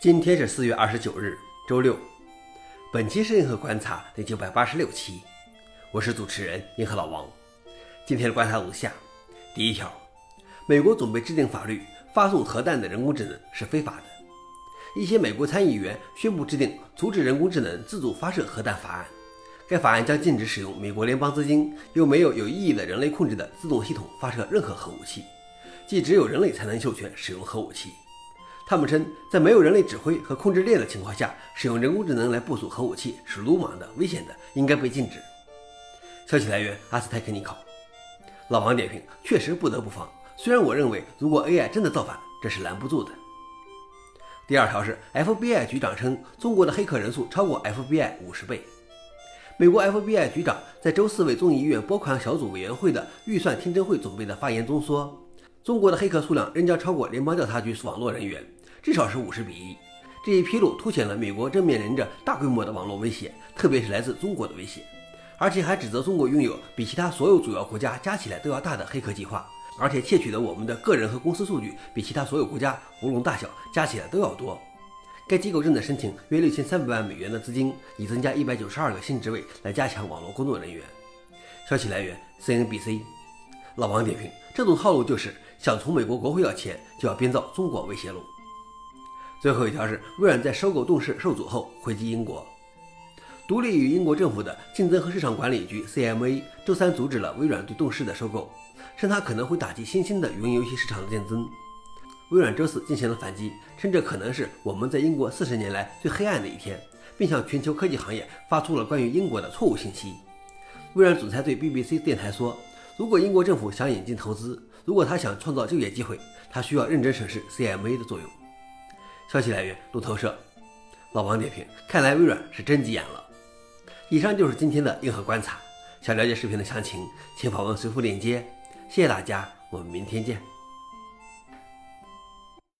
今天是四月二十九日，周六。本期是银河观察第九百八十六期，我是主持人银河老王。今天的观察如下：第一条，美国准备制定法律，发送核弹的人工智能是非法的。一些美国参议员宣布制定阻止人工智能自主发射核弹法案。该法案将禁止使用美国联邦资金又没有有意义的人类控制的自动系统发射任何核武器，即只有人类才能授权使用核武器。他们称，在没有人类指挥和控制链的情况下，使用人工智能来部署核武器是鲁莽的、危险的，应该被禁止。消息来源：阿斯泰克尼考。老王点评：确实不得不防。虽然我认为，如果 AI 真的造反，这是拦不住的。第二条是，FBI 局长称，中国的黑客人数超过 FBI 五十倍。美国 FBI 局长在周四为众议院拨款小组委员会的预算听证会准备的发言中说，中国的黑客数量仍将超过联邦调查局网络人员。至少是五十比一。这一披露凸显了美国正面临着大规模的网络威胁，特别是来自中国的威胁，而且还指责中国拥有比其他所有主要国家加起来都要大的黑客计划，而且窃取的我们的个人和公司数据比其他所有国家无论大小加起来都要多。该机构正在申请约六千三百万美元的资金，以增加一百九十二个新职位来加强网络工作人员。消息来源：CNBC。老王点评：这种套路就是想从美国国会要钱，就要编造中国威胁论。最后一条是，微软在收购动视受阻后回击英国。独立于英国政府的竞争和市场管理局 （CMA） 周三阻止了微软对动视的收购，称它可能会打击新兴的云游戏市场的竞争。微软周四进行了反击，称这可能是我们在英国四十年来最黑暗的一天，并向全球科技行业发出了关于英国的错误信息。微软总裁对 BBC 电台说：“如果英国政府想引进投资，如果他想创造就业机会，他需要认真审视 CMA 的作用。”消息来源：路透社。老王点评：看来微软是真急眼了。以上就是今天的硬核观察。想了解视频的详情，请访问随附链接。谢谢大家，我们明天见。